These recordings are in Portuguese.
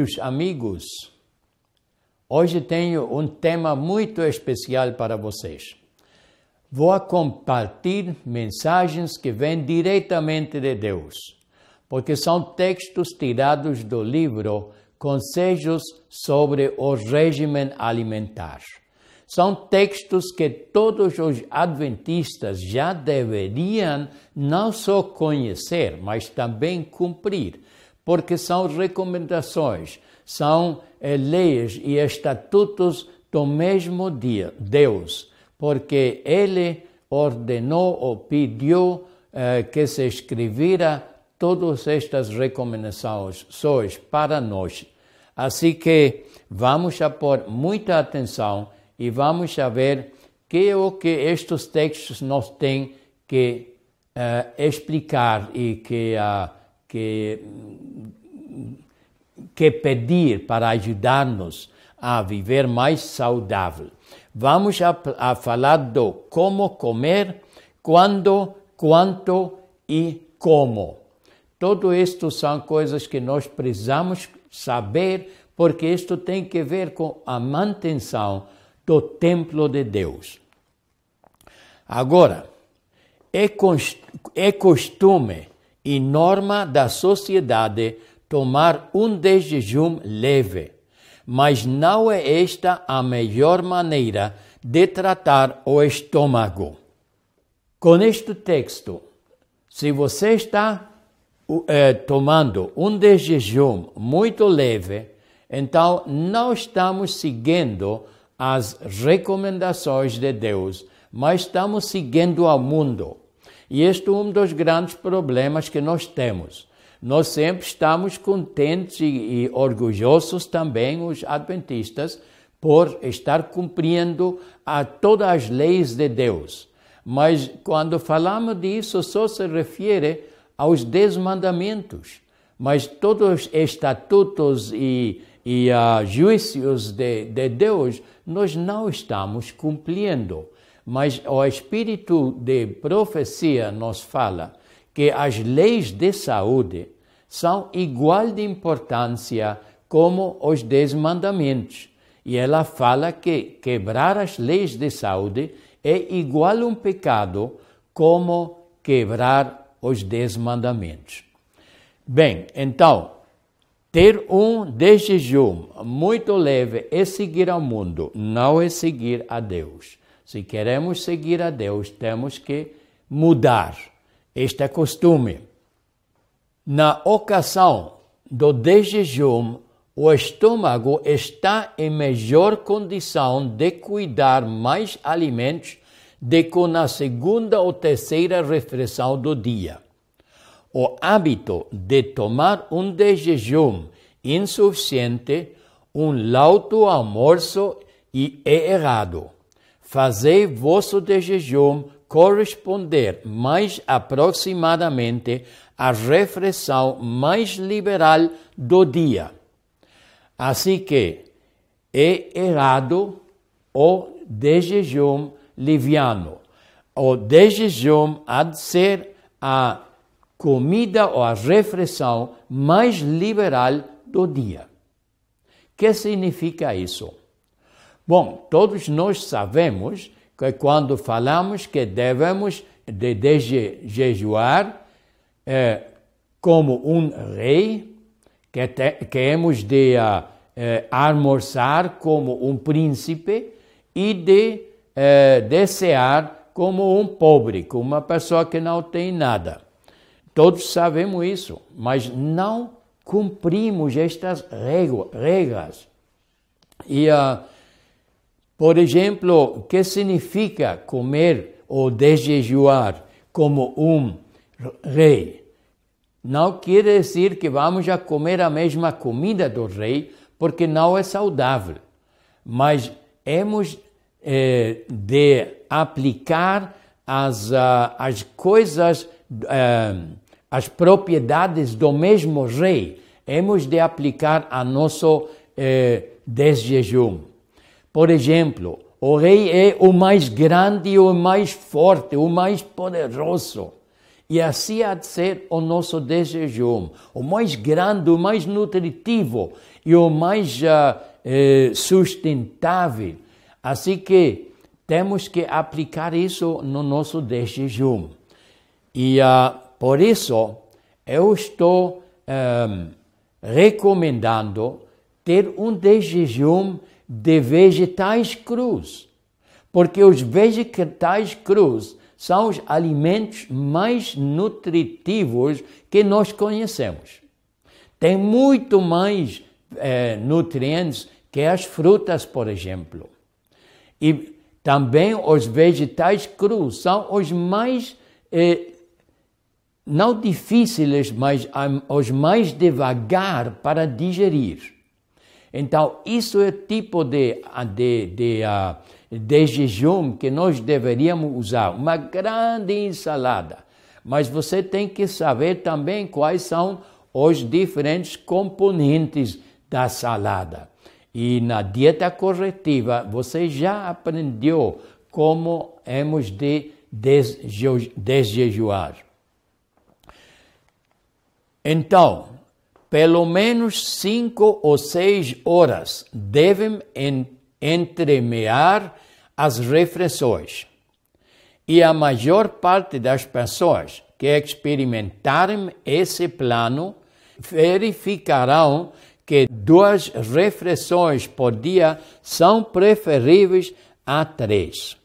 Bem-vindos, amigos. Hoje tenho um tema muito especial para vocês. Vou compartilhar mensagens que vêm diretamente de Deus, porque são textos tirados do livro Conselhos sobre o Regime Alimentar. São textos que todos os adventistas já deveriam não só conhecer, mas também cumprir porque são recomendações, são eh, leis e estatutos do mesmo dia, Deus, porque Ele ordenou ou pediu eh, que se escrevera todas estas recomendações para nós. Assim que vamos a pôr muita atenção e vamos a ver que é o que estes textos nos têm que uh, explicar e que uh, que, que pedir para ajudar-nos a viver mais saudável. Vamos a, a falar do como comer, quando, quanto e como. Tudo isto são coisas que nós precisamos saber, porque isto tem que ver com a manutenção do templo de Deus. Agora, é, é costume e norma da sociedade tomar um de jejum leve, mas não é esta a melhor maneira de tratar o estômago. Com este texto, se você está eh, tomando um de jejum muito leve, então não estamos seguindo as recomendações de Deus, mas estamos seguindo ao mundo. E este é um dos grandes problemas que nós temos. Nós sempre estamos contentes e, e orgulhosos também, os adventistas, por estar cumprindo a todas as leis de Deus. Mas quando falamos disso, só se refere aos dez mandamentos. Mas todos os estatutos e, e uh, juízos de, de Deus, nós não estamos cumprindo. Mas o espírito de profecia nos fala que as leis de saúde são igual de importância como os dez mandamentos. E ela fala que quebrar as leis de saúde é igual um pecado como quebrar os dez mandamentos. Bem, então, ter um de jejum muito leve é seguir ao mundo, não é seguir a Deus. Se queremos seguir a Deus, temos que mudar este costume. Na ocasião do desjejum, o estômago está em melhor condição de cuidar mais alimentos do que na segunda ou terceira refeição do dia. O hábito de tomar um desjejum insuficiente, um lauto almoço é errado fazei vosso de jejum corresponder mais aproximadamente à refeição mais liberal do dia. Assim que é errado o de jejum liviano. O de jejum há de ser a comida ou a refeição mais liberal do dia. O que significa isso? Bom, todos nós sabemos que quando falamos que devemos de, de jejuar é, como um rei, que, te, que hemos de uh, almoçar como um príncipe e de desear como um pobre, como uma pessoa que não tem nada. Todos sabemos isso, mas não cumprimos estas regras. E uh, por exemplo, que significa comer ou desjejuar como um rei? Não quer dizer que vamos a comer a mesma comida do rei, porque não é saudável. Mas hemos eh, de aplicar as, uh, as coisas, uh, as propriedades do mesmo rei, hemos de aplicar a nosso uh, desjejum. Por exemplo, o rei é o mais grande, o mais forte, o mais poderoso. E assim há de ser o nosso desjejum, o mais grande, o mais nutritivo e o mais uh, sustentável. Assim que temos que aplicar isso no nosso jejum. E uh, por isso eu estou um, recomendando ter um jejum de vegetais crus, porque os vegetais crus são os alimentos mais nutritivos que nós conhecemos. Tem muito mais eh, nutrientes que as frutas, por exemplo. E também os vegetais crus são os mais, eh, não difíceis, mas os mais devagar para digerir. Então, isso é tipo de, de, de, uh, de jejum que nós deveríamos usar. Uma grande ensalada. Mas você tem que saber também quais são os diferentes componentes da salada. E na dieta corretiva você já aprendeu como hemos de desjejuar. Então, pelo menos cinco ou seis horas devem entremear as refeições. E a maior parte das pessoas que experimentarem esse plano verificarão que duas refeições por dia são preferíveis a três.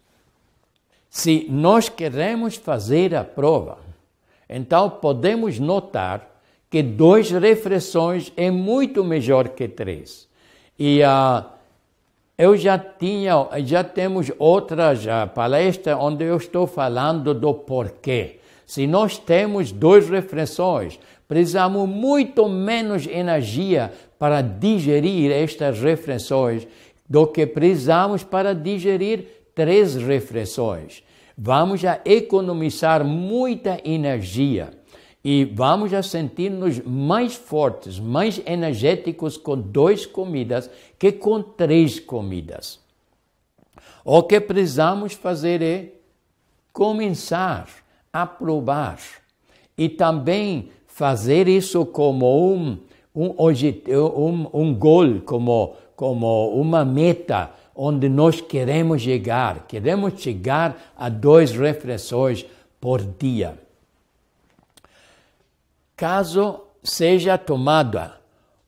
Se nós queremos fazer a prova, então podemos notar que duas refeições é muito melhor que três. E uh, eu já tinha, já temos outras uh, palestras onde eu estou falando do porquê. Se nós temos duas refeições, precisamos muito menos energia para digerir estas refeições do que precisamos para digerir três refeições. Vamos a economizar muita energia e vamos a sentir-nos mais fortes, mais energéticos com duas comidas que com três comidas. O que precisamos fazer é começar a provar e também fazer isso como um, um, um, um gol, como, como uma meta onde nós queremos chegar. Queremos chegar a duas refeições por dia. Caso seja tomada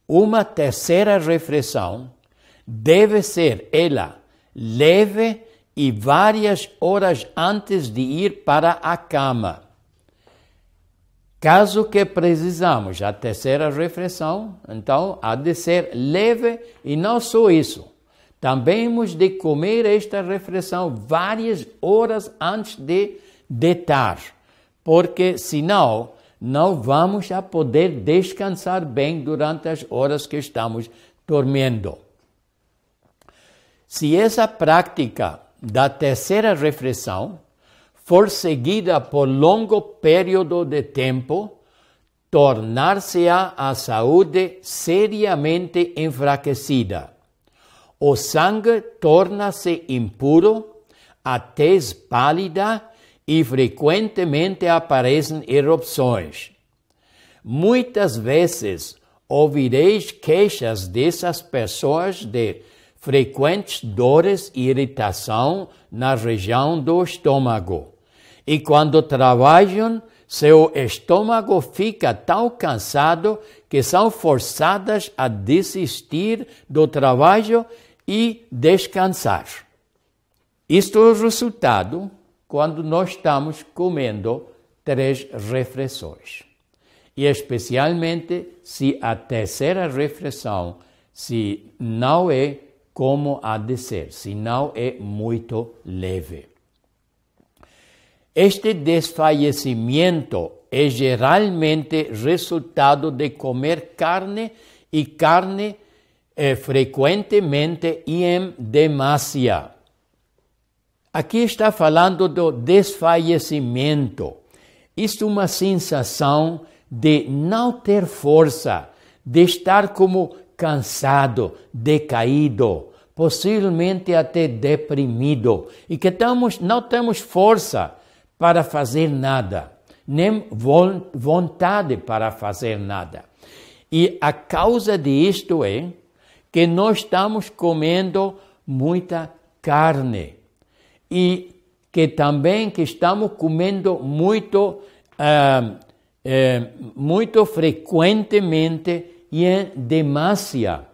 uma terceira refeição, deve ser ela leve e várias horas antes de ir para a cama Caso que precisamos a terceira refeição, então há de ser leve e não só isso. Também temos de comer esta refeição várias horas antes de deitar, porque senão não vamos a poder descansar bem durante as horas que estamos dormindo. Se essa prática da terceira refeição for seguida por longo período de tempo, tornar-se-á a saúde seriamente enfraquecida. O sangue torna-se impuro, a tez pálida e frequentemente aparecem erupções. Muitas vezes ouvireis queixas dessas pessoas de frequentes dores e irritação na região do estômago e quando trabalham, seu estômago fica tão cansado que são forçadas a desistir do trabalho e descansar. Isto é o resultado quando nós estamos comendo três refeições. E especialmente se a terceira refeição se não é como há de ser, se não é muito leve. Este desfalecimento é geralmente resultado de comer carne e carne eh, frequentemente e em demasia. Aqui está falando do desfalecimento. Isto é uma sensação de não ter força, de estar como cansado, decaído, possivelmente até deprimido, e que tamos, não temos força para fazer nada, nem vontade para fazer nada. E a causa disto é que nós estamos comendo muita carne e que também que estamos comendo muito, uh, uh, muito frequentemente e em demasia.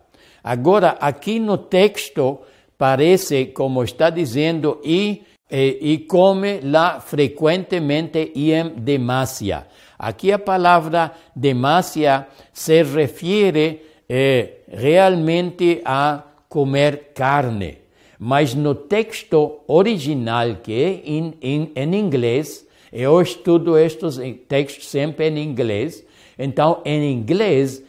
Agora, aqui no texto, parece, como está dizendo, e, e, e come lá frequentemente e em demasia. Aqui a palavra demasia se refere eh, realmente a comer carne. Mas no texto original, que é em, em, em inglês, eu estudo estes textos sempre em inglês, então em inglês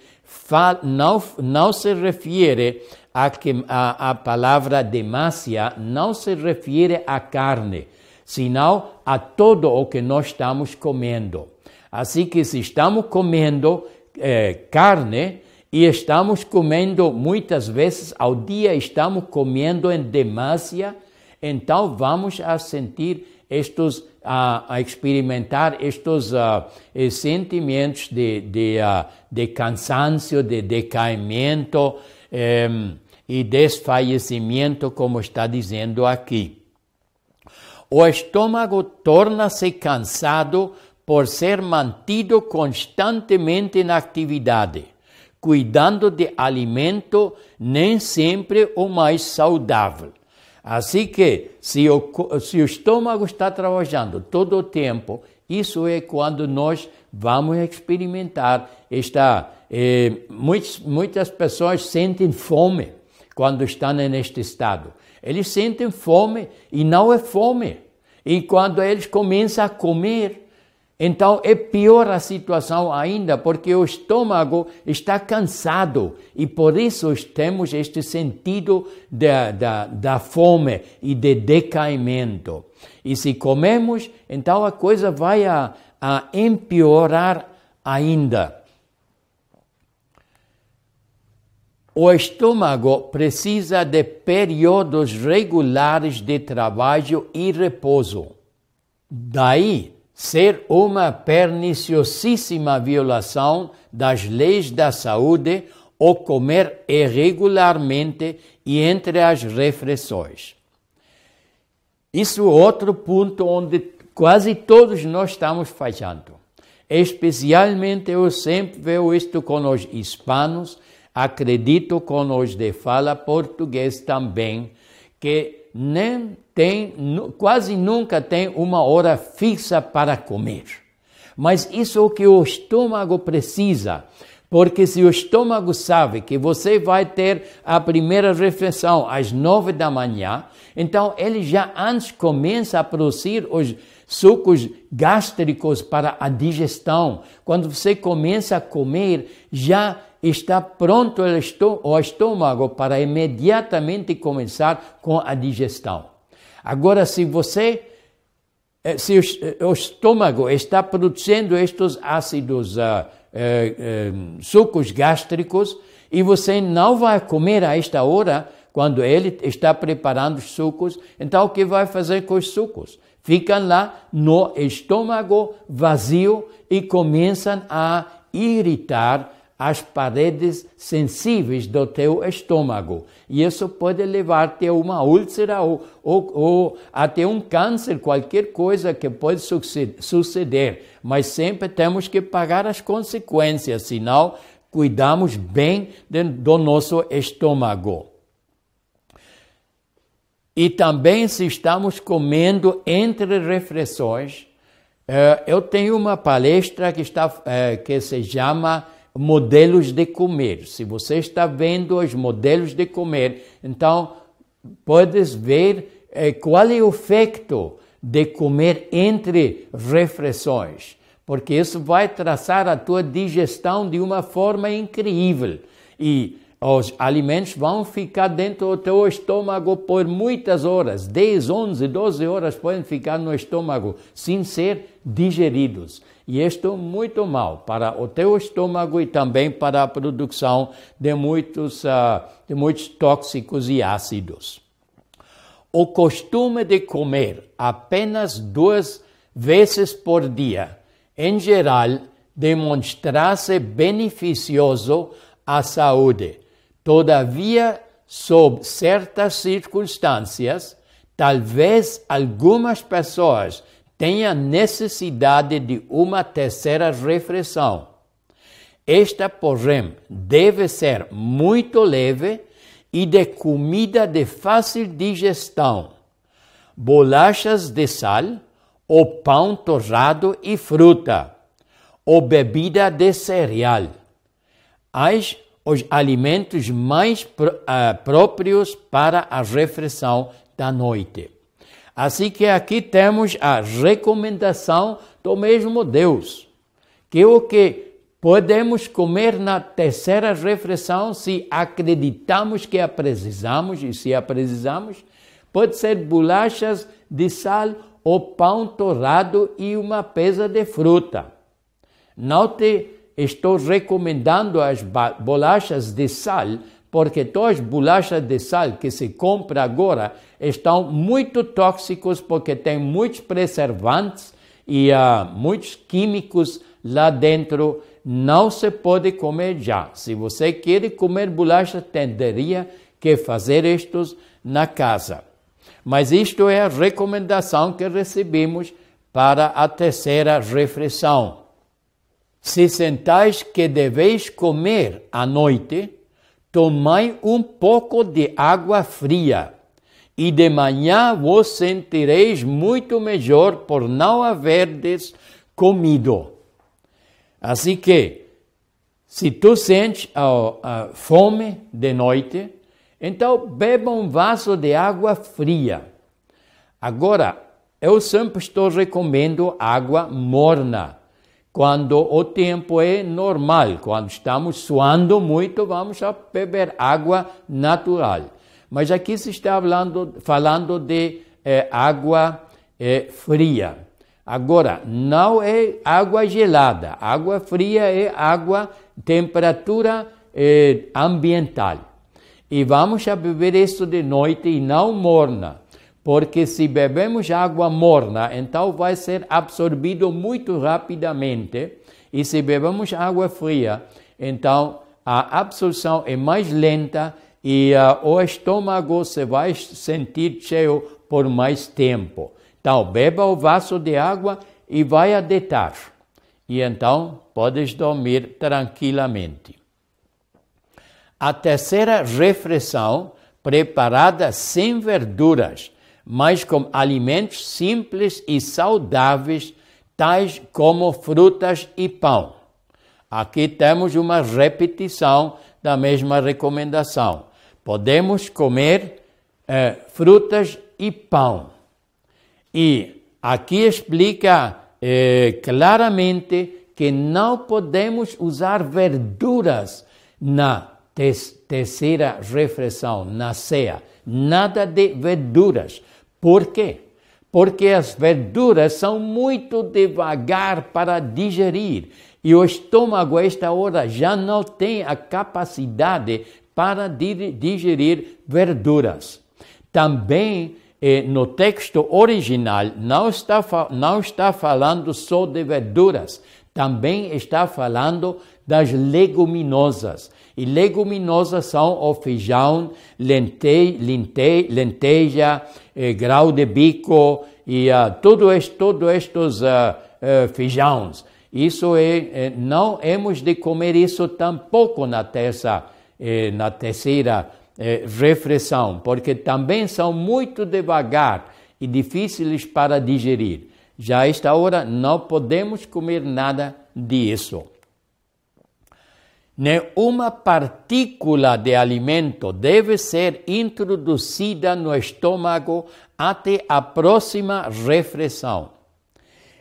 não, não se refere a, que, a, a palavra demasia, não se refere à carne, senão a todo o que nós estamos comendo. Assim que se estamos comendo eh, carne, e estamos comendo muitas vezes ao dia, estamos comendo em demasia, então vamos a sentir estes, a, a experimentar estes uh, sentimentos de, de, uh, de cansaço, de decaimento e desfalecimento, como está dizendo aqui. O estômago torna-se cansado por ser mantido constantemente na atividade cuidando de alimento nem sempre o mais saudável. Assim que, se o, se o estômago está trabalhando todo o tempo, isso é quando nós vamos experimentar esta. Eh, muitas, muitas pessoas sentem fome quando estão neste estado. Eles sentem fome e não é fome. E quando eles começam a comer, então é pior a situação ainda, porque o estômago está cansado e por isso temos este sentido da, da, da fome e de decaimento. E se comemos, então a coisa vai a, a empeorar ainda. O estômago precisa de períodos regulares de trabalho e repouso. Daí ser uma perniciosíssima violação das leis da saúde ou comer irregularmente e entre as refeições. Isso é outro ponto onde quase todos nós estamos falhando. Especialmente eu sempre vejo isto com os hispanos, acredito com os de fala português também, que nem tem, quase nunca tem uma hora fixa para comer. Mas isso é o que o estômago precisa. Porque se o estômago sabe que você vai ter a primeira refeição às nove da manhã, então ele já antes começa a produzir os sucos gástricos para a digestão. Quando você começa a comer, já está pronto o estômago para imediatamente começar com a digestão. Agora, se você, eh, se o estômago está produzindo estes ácidos, uh, uh, uh, sucos gástricos, e você não vai comer a esta hora, quando ele está preparando os sucos, então o que vai fazer com os sucos? Ficam lá no estômago vazio e começam a irritar as paredes sensíveis do teu estômago. E isso pode levar-te a uma úlcera ou, ou, ou, até um câncer, qualquer coisa que pode suceder. Mas sempre temos que pagar as consequências, senão cuidamos bem do nosso estômago. E também se estamos comendo entre refeições, eh, eu tenho uma palestra que, está, eh, que se chama modelos de comer. Se você está vendo os modelos de comer, então podes ver eh, qual é o efeito de comer entre refeições, porque isso vai traçar a tua digestão de uma forma incrível. E os alimentos vão ficar dentro do teu estômago por muitas horas 10, 11, 12 horas podem ficar no estômago sem ser digeridos. E isto é muito mal para o teu estômago e também para a produção de muitos, uh, de muitos tóxicos e ácidos. O costume de comer apenas duas vezes por dia, em geral, demonstra-se beneficioso à saúde. Todavia, sob certas circunstâncias, talvez algumas pessoas tenha necessidade de uma terceira refeição. Esta, porém, deve ser muito leve e de comida de fácil digestão, bolachas de sal, ou pão torrado e fruta, ou bebida de cereal. As, os alimentos mais uh, próprios para a refeição da noite. Assim que aqui temos a recomendação do mesmo Deus, que o que podemos comer na terceira refeição se acreditamos que a precisamos, e se a precisamos, pode ser bolachas de sal ou pão torrado e uma pesa de fruta. Não te estou recomendando as bolachas de sal, porque todas as bolachas de sal que se compra agora estão muito tóxicos porque tem muitos preservantes e uh, muitos químicos lá dentro. Não se pode comer já. Se você quer comer bolacha, teria que fazer isto na casa. Mas isto é a recomendação que recebemos para a terceira refeição. Se sentais que deveis comer à noite, tomai um pouco de água fria e de manhã vos sentireis muito melhor por não haverdes comido. Assim que, se tu sentes a, a fome de noite, então beba um vaso de água fria. Agora, eu sempre estou recomendando água morna. Quando o tempo é normal, quando estamos suando muito, vamos beber água natural. Mas aqui se está falando, falando de é, água é, fria. Agora, não é água gelada. Água fria é água temperatura é, ambiental. E vamos a beber isso de noite e não morna. Porque se bebemos água morna, então vai ser absorvido muito rapidamente. E se bebemos água fria, então a absorção é mais lenta e uh, o estômago se vai sentir cheio por mais tempo. Então, beba o vaso de água e vai a deitar. E então podes dormir tranquilamente. A terceira refeição, preparada sem verduras, mas com alimentos simples e saudáveis, tais como frutas e pão. Aqui temos uma repetição da mesma recomendação podemos comer eh, frutas e pão. E aqui explica eh, claramente que não podemos usar verduras na terceira refeição, na ceia. Nada de verduras. Por quê? Porque as verduras são muito devagar para digerir e o estômago, a esta hora, já não tem a capacidade para digerir verduras. Também eh, no texto original não está, não está falando só de verduras, também está falando das leguminosas. E leguminosas são o feijão, lente, lente, lenteja, eh, grau de bico e uh, tudo isso, todos estes uh, uh, feijões. Isso é, eh, não hemos de comer isso tampouco na terça eh, na terceira eh, refeição, porque também são muito devagar e difíceis para digerir. Já esta hora não podemos comer nada disso. Nenhuma partícula de alimento deve ser introduzida no estômago até a próxima refeição.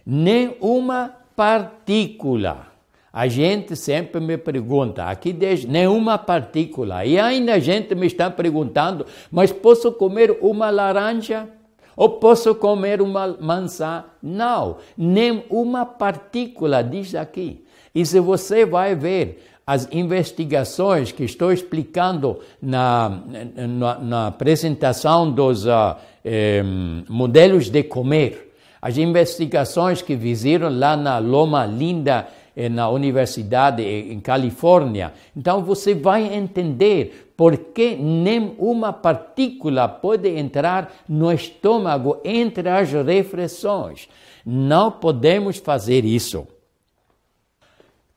Nenhuma partícula A gente sempre me pergunta, aqui deixa nenhuma partícula, e ainda a gente me está perguntando, mas posso comer uma laranja? Ou posso comer uma maçã? Não, nem uma partícula, diz aqui. E se você vai ver as investigações que estou explicando na, na, na apresentação dos uh, eh, modelos de comer, as investigações que fizeram lá na Loma Linda, eh, na Universidade em Califórnia. Então você vai entender por que nem uma partícula pode entrar no estômago entre as refeições. Não podemos fazer isso.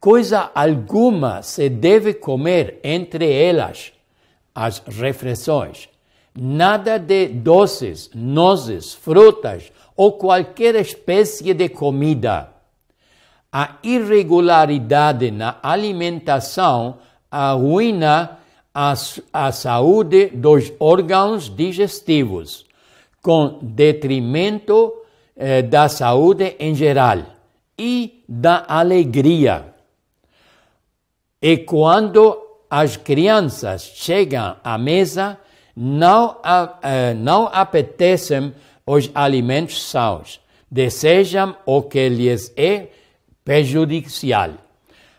Coisa alguma se deve comer entre elas, as refeições. Nada de doces, nozes, frutas ou qualquer espécie de comida. A irregularidade na alimentação arruina a, a saúde dos órgãos digestivos, com detrimento eh, da saúde em geral e da alegria. E quando as crianças chegam à mesa, não, eh, não apetecem os alimentos sãos, desejam o que lhes é prejudicial.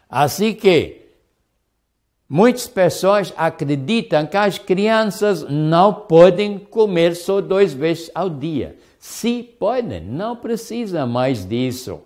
Assim que muitas pessoas acreditam que as crianças não podem comer só duas vezes ao dia. Sim, podem, não precisa mais disso.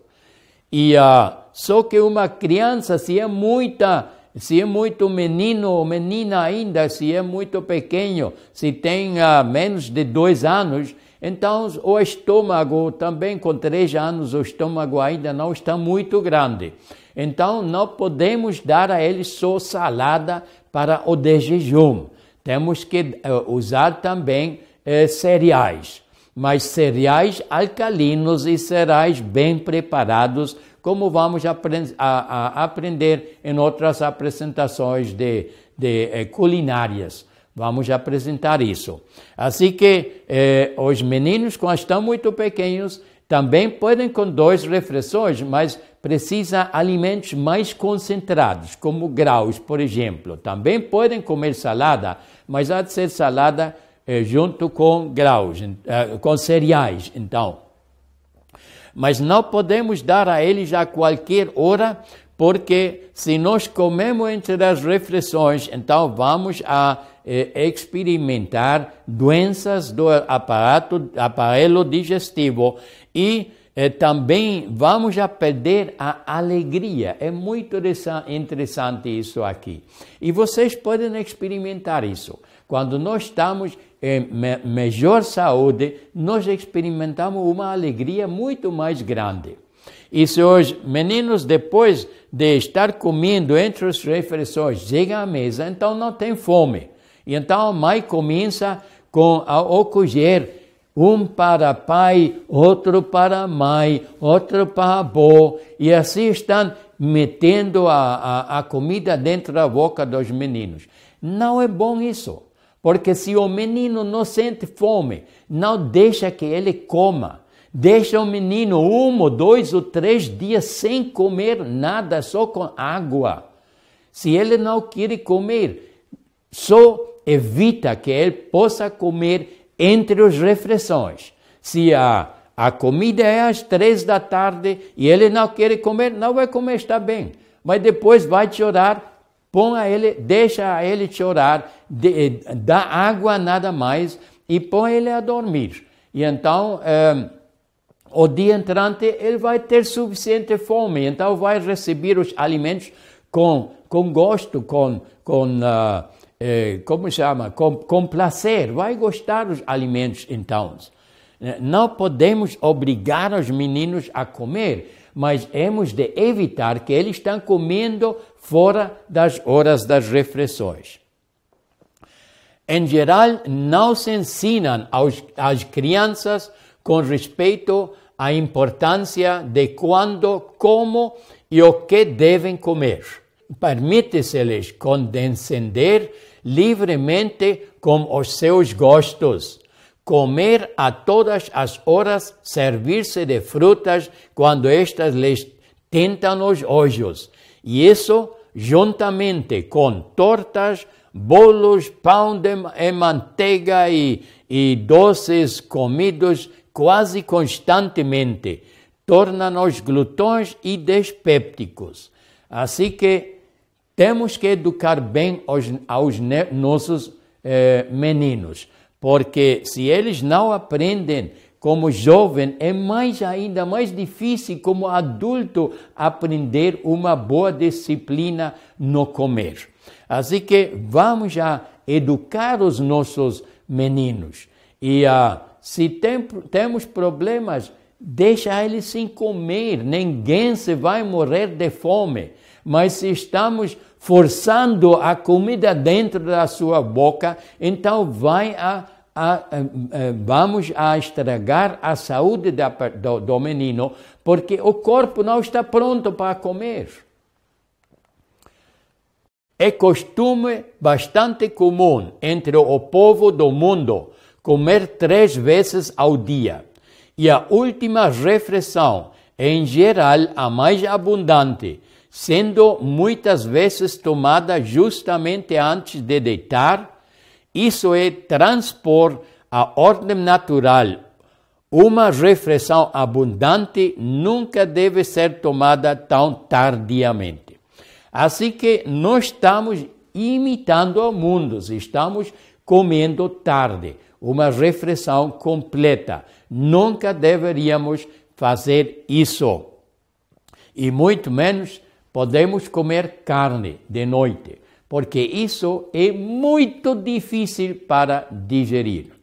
E uh, só que uma criança, se é muita, se é muito menino ou menina ainda, se é muito pequeno, se tem uh, menos de dois anos, então o estômago também com três anos o estômago ainda não está muito grande. Então não podemos dar a ele só salada para o de jejum. Temos que uh, usar também uh, cereais mas cereais alcalinos e cereais bem preparados, como vamos aprend a, a aprender em outras apresentações de, de eh, culinárias. Vamos apresentar isso. Assim que eh, os meninos, quando estão muito pequenos, também podem com duas refeições, mas precisa alimentos mais concentrados, como graus, por exemplo. Também podem comer salada, mas há de ser salada eh, junto com graus, eh, com cereais, então. Mas não podemos dar a eles a qualquer hora, porque se nós comemos entre as refeições, então vamos a eh, experimentar doenças do aparato, aparelho digestivo e eh, também vamos a perder a alegria. É muito interessante isso aqui. E vocês podem experimentar isso. Quando nós estamos melhor saúde, nós experimentamos uma alegria muito mais grande. E se os meninos, depois de estar comendo entre as refeições, chegam à mesa, então não tem fome. E então a mãe começa com a ocorrer um para pai, outro para mãe, outro para avô, e assim estão metendo a, a, a comida dentro da boca dos meninos. Não é bom isso. Porque se o menino não sente fome, não deixa que ele coma. Deixa o menino um, dois ou três dias sem comer nada, só com água. Se ele não quer comer, só evita que ele possa comer entre as refeições. Se a, a comida é às três da tarde e ele não quer comer, não vai comer, está bem. Mas depois vai chorar põe a ele, deixa a ele chorar, de, dá água nada mais e põe ele a dormir. E então, eh, o dia entrante, ele vai ter suficiente fome, então vai receber os alimentos com, com gosto, com, com uh, eh, como chama, com, com prazer, vai gostar dos alimentos então. Não podemos obrigar os meninos a comer, mas hemos de evitar que eles estão comendo fora das horas das refeições. Em geral, não se ensinam aos, às crianças com respeito à importância de quando, como e o que devem comer. Permite-se-lhes condescender livremente com os seus gostos, comer a todas as horas, servir-se de frutas quando estas lhes tentam os olhos E isso, juntamente com tortas, bolos, pão de e manteiga e, e doces comidos quase constantemente, torna-nos glutões e despépticos. Assim que temos que educar bem aos nossos eh, meninos, porque se eles não aprendem como jovem, é mais ainda mais difícil como adulto aprender uma boa disciplina no comer. Assim que vamos a educar os nossos meninos. E uh, se tem, temos problemas, deixa eles sem comer. Ninguém se vai morrer de fome. Mas se estamos forçando a comida dentro da sua boca, então vai a, a, vamos a estragar a saúde da, do, do menino, porque o corpo não está pronto para comer. É costume bastante comum entre o povo do mundo comer três vezes ao dia. E a última refeição, em geral a mais abundante, sendo muitas vezes tomada justamente antes de deitar, isso é transpor a ordem natural. Uma refeição abundante nunca deve ser tomada tão tardiamente. Assim que nós estamos imitando o mundo, estamos comendo tarde, uma refeição completa. Nunca deveríamos fazer isso. E muito menos podemos comer carne de noite, porque isso é muito difícil para digerir.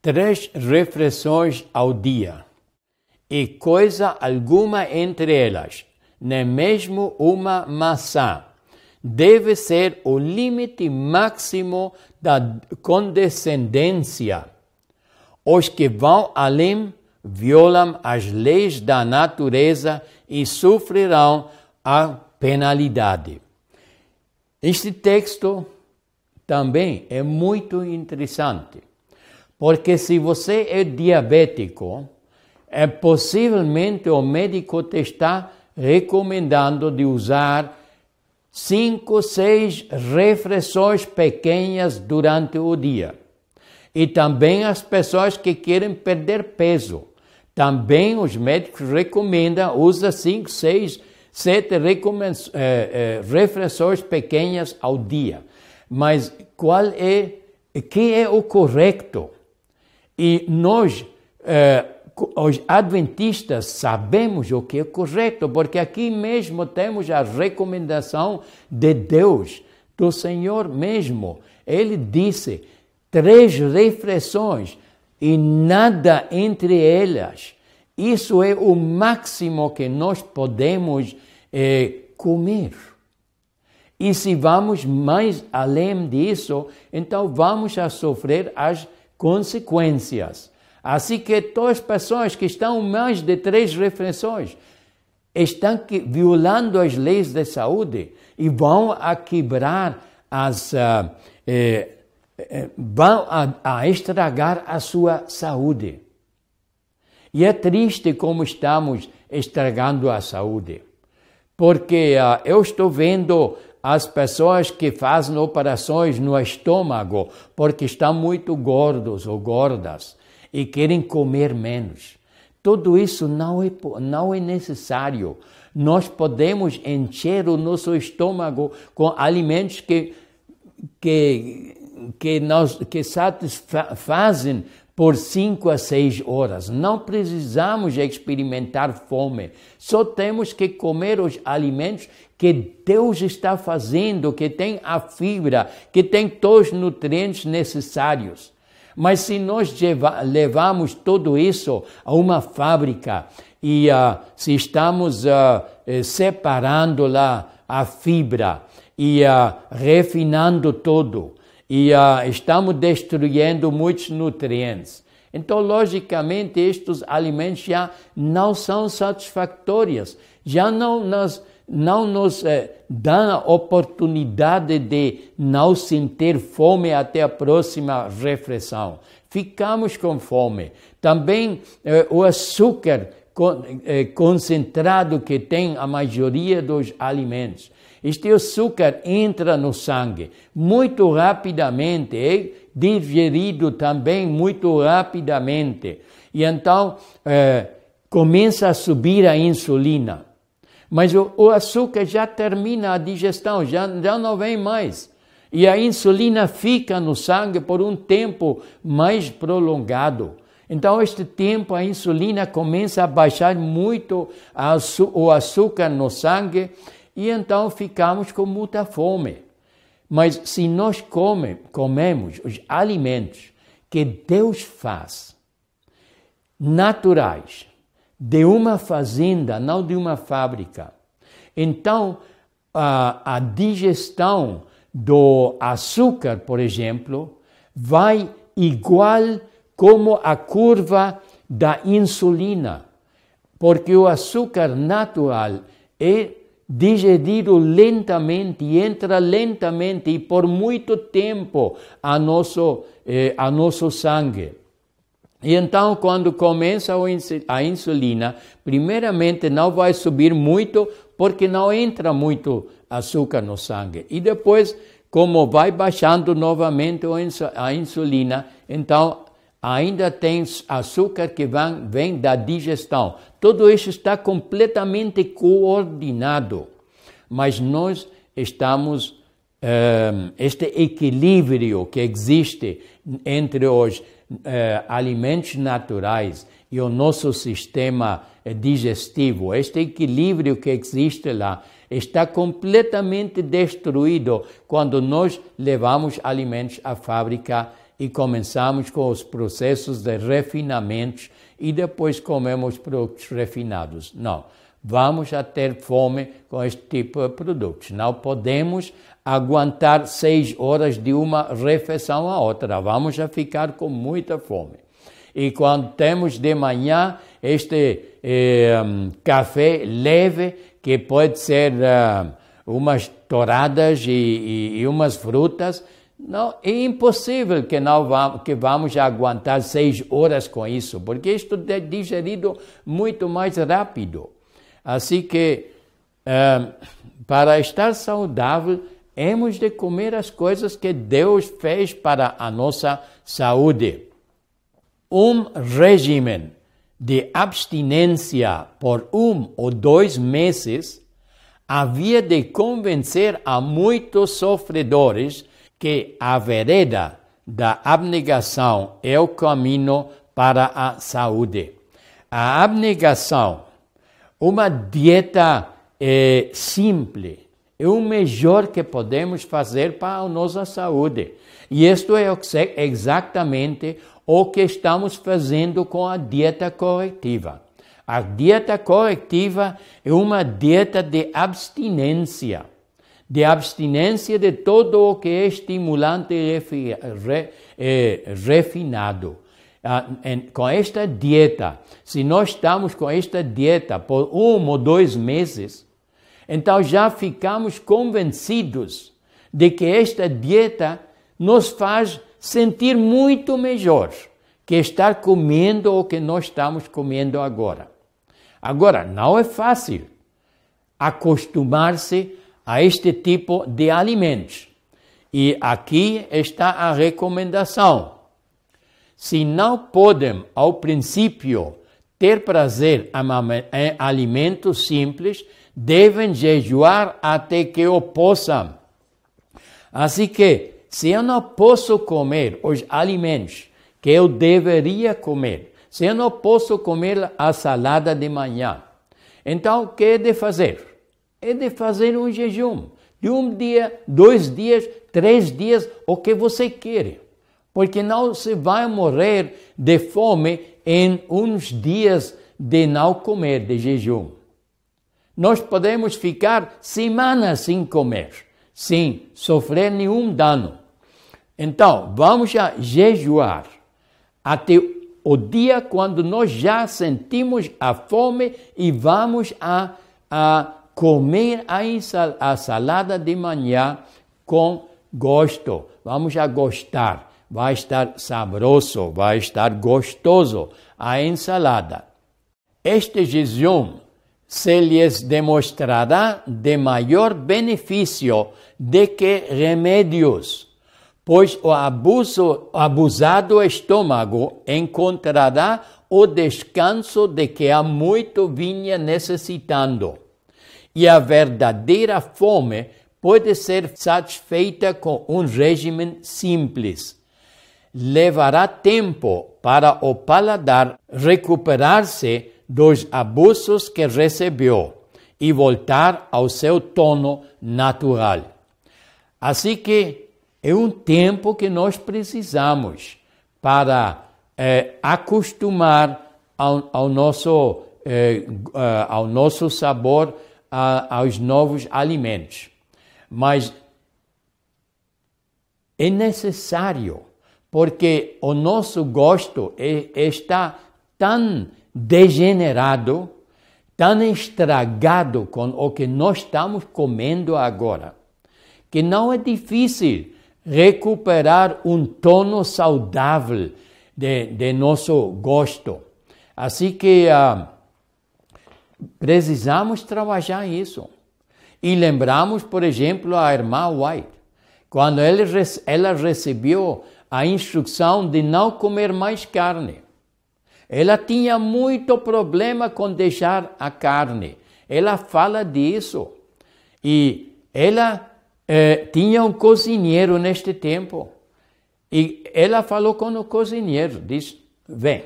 Três refeições ao dia e coisa alguma entre elas, nem mesmo uma maçã, deve ser o limite máximo da condescendência. Os que vão além violam as leis da natureza e sofrerão a penalidade. Este texto também é muito interessante, porque se você é diabético, é possivelmente o médico te está recomendando de usar cinco, seis refeições pequenas durante o dia. E também as pessoas que querem perder peso. Também os médicos recomendam, usa cinco, seis, sete eh, eh, refeições pequenas ao dia. Mas qual é, que é o correto? E nós, eh, os adventistas, sabemos o que é correto, porque aqui mesmo temos a recomendação de Deus, do Senhor mesmo. Ele disse: três refeições e nada entre elas. Isso é o máximo que nós podemos eh, comer. E se vamos mais além disso, então vamos a sofrer as consequências. Assim que todas as pessoas que estão mais de três refeições estão violando as leis de saúde e vão a quebrar as. Uh, eh, vão a, a estragar a sua saúde. E é triste como estamos estragando a saúde, porque uh, eu estou vendo as pessoas que fazem operações no estômago porque estão muito gordos ou gordas e querem comer menos. Tudo isso não é, não é necessário. Nós podemos encher o nosso estômago com alimentos que, que que, nós, que satisfazem por cinco a seis horas. Não precisamos experimentar fome. Só temos que comer os alimentos que Deus está fazendo, que tem a fibra, que tem todos os nutrientes necessários. Mas se nós levamos tudo isso a uma fábrica e uh, se estamos uh, separando lá a fibra e uh, refinando tudo, e uh, estamos destruindo muitos nutrientes. Então, logicamente, estes alimentos já não são satisfatórios, já não nos, não nos eh, dão a oportunidade de não sentir fome até a próxima refeição. Ficamos com fome. Também eh, o açúcar é, concentrado que tem a maioria dos alimentos. Este açúcar entra no sangue muito rapidamente, é digerido também muito rapidamente. E então é, começa a subir a insulina. Mas o, o, açúcar já termina a digestão, já, já não vem mais. E a insulina fica no sangue por um tempo mais prolongado. Então, este tempo, a insulina começa a baixar muito o açúcar no sangue e então ficamos com muita fome. Mas se nós come, comemos os alimentos que Deus faz, naturais, de uma fazenda, não de uma fábrica, então a, a digestão do açúcar, por exemplo, vai igual como a curva da insulina, porque o açúcar natural é digerido lentamente entra lentamente e por muito tempo a nosso, eh, a nosso sangue. E então, quando começa a insulina, primeiramente não vai subir muito, porque não entra muito açúcar no sangue. E depois, como vai baixando novamente a insulina, então ainda tem açúcar que vem, da digestão. Tudo isso está completamente coordenado, mas nós estamos um, eh, este equilíbrio que existe entre os uh, alimentos naturais e o nosso sistema digestivo, este equilíbrio que existe lá, está completamente destruído quando nós levamos alimentos à fábrica e começamos com os processos de refinamento e depois comemos produtos refinados. Não. Vamos a ter fome com este tipo de produtos. Não podemos aguentar seis horas de uma refeição a outra. Vamos a ficar com muita fome. E quando temos de manhã este eh, café leve, que pode ser uh, umas touradas e, e, e umas frutas, não, é impossível que não vamos, que vamos aguentar seis horas com isso, porque isto é digerido muito mais rápido. Assim que, eh, para estar saudável, hemos de comer as coisas que Deus fez para a nossa saúde. Um regime de abstinência por um ou dois meses havia de convencer a muitos sofredores que a vereda da abnegação é o caminho para a saúde. A abnegação, uma dieta é, simples, é o melhor que podemos fazer para a nossa saúde. E isto é exatamente o que estamos fazendo com a dieta corretiva. A dieta corretiva é uma dieta de abstinência de abstinência de todo o que é estimulante refinado. Ah, com esta dieta, se nós estamos com esta dieta por um ou dois meses, então já ficamos convencidos de que esta dieta nos faz sentir muito melhor que estar comendo o que nós estamos comendo agora. Agora, não é fácil acostumar-se a este tipo de alimentos. E aqui está a recomendação. Se não podem, ao princípio, ter prazer em alimentos simples, devem jejuar até que o possam. Assim que, se eu não posso comer os alimentos que eu deveria comer, se eu não posso comer a salada de manhã, então o que é de fazer? É de fazer um jejum de um dia, dois dias, três dias, o que você quer. Porque não se vai morrer de fome em uns dias de não comer, de jejum. Nós podemos ficar semanas sem comer, sem sofrer nenhum dano. Então, vamos a jejuar até o dia quando nós já sentimos a fome e vamos a, a comer a salada de manhã com gosto. Vamos a gostar. Vai estar saboroso, vai estar gostoso a ensalada. este jejum se lhes demostrará de maior benefício de que remédios, pois o abuso, abusado estômago encontrará o descanso de que há muito vinha necessitando. E a verdadeira fome pode ser satisfeita com um regime simples. Levará tempo para o paladar recuperar-se dos abusos que recebeu e voltar ao seu tono natural. Assim que é um tempo que nós precisamos para eh, acostumar ao, ao nosso, eh, ao nosso sabor a, aos novos alimentos. Mas é necessário, porque o nosso gosto é, está tão degenerado, tão estragado com o que nós estamos comendo agora, que não é difícil recuperar um tono saudável de, de nosso gosto. Assim que uh, precisamos trabalhar isso. E lembramos, por exemplo, a irmã White, quando ela recebeu a instrução de não comer mais carne. Ela tinha muito problema com deixar a carne. Ela fala disso. E ela eh, tinha um cozinheiro neste tempo. E ela falou com o cozinheiro, disse, vem,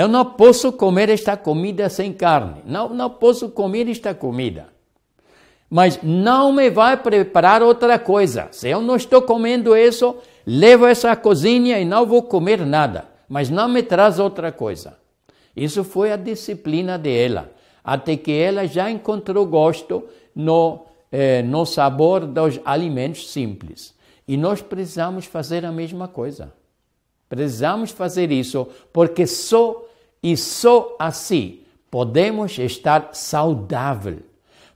eu não posso comer esta comida sem carne. Não, não posso comer esta comida. Mas não me vai preparar outra coisa. Se eu não estou comendo isso, levo essa cozinha e não vou comer nada mas não me traz outra coisa. Isso foi a disciplina dela, até que ela já encontrou gosto no, eh, no sabor dos alimentos simples. E nós precisamos fazer a mesma coisa. Precisamos fazer isso, porque só e só assim podemos estar saudável.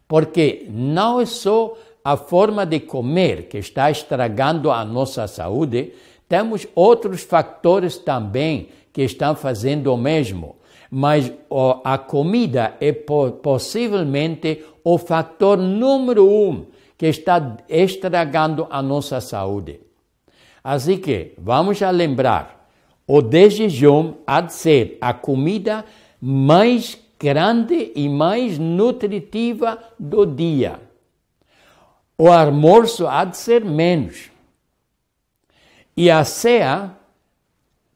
Porque não é só a forma de comer que está estragando a nossa saúde, temos outros fatores também que estão fazendo o mesmo, mas a comida é possivelmente o fator número um que está estragando a nossa saúde. Assim que vamos a lembrar, o de jejum há de ser a comida mais grande e mais nutritiva do dia. O almoço há de ser menos. E a ceia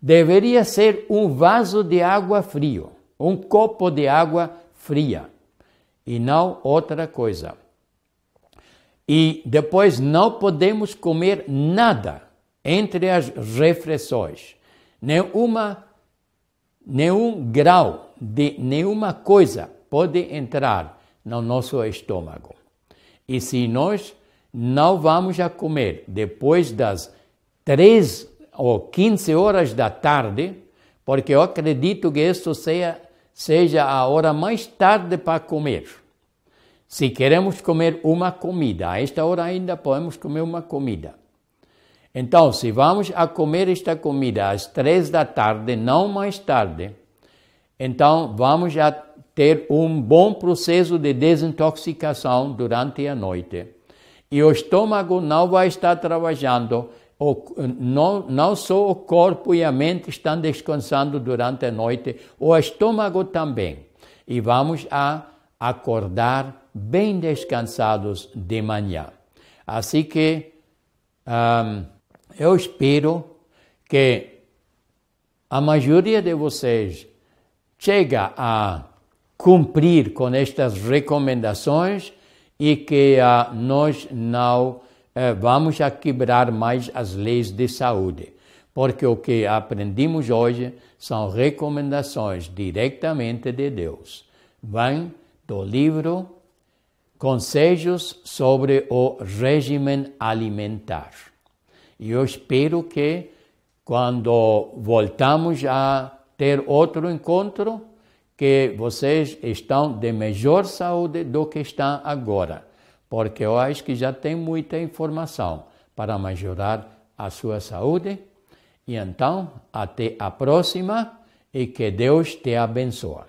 deveria ser um vaso de água frio, um copo de água fria, e não outra coisa. E depois não podemos comer nada entre as refeições, nenhuma, nenhum grau de nenhuma coisa pode entrar no nosso estômago. E se nós não vamos a comer depois das 3 ou 15 horas da tarde, porque eu acredito que isso seja, seja a hora mais tarde para comer. Se queremos comer uma comida, a esta hora ainda podemos comer uma comida. Então, se vamos a comer esta comida às três da tarde, não mais tarde, então vamos a ter um bom processo de desintoxicação durante a noite. E o estômago não vai estar trabalhando o, não, não só o corpo e a mente estão descansando durante a noite, o estômago também. E vamos a acordar bem descansados de manhã. Assim que um, eu espero que a maioria de vocês chega a cumprir com estas recomendações e que uh, nós não é, vamos a quebrar mais as leis de saúde, porque o que aprendemos hoje são recomendações diretamente de Deus. Vêm do livro Conselhos sobre o Regime Alimentar. E eu espero que quando voltamos a ter outro encontro, que vocês estão de melhor saúde do que estão agora porque eu acho que já tem muita informação para melhorar a sua saúde. E então, até a próxima e que Deus te abençoe.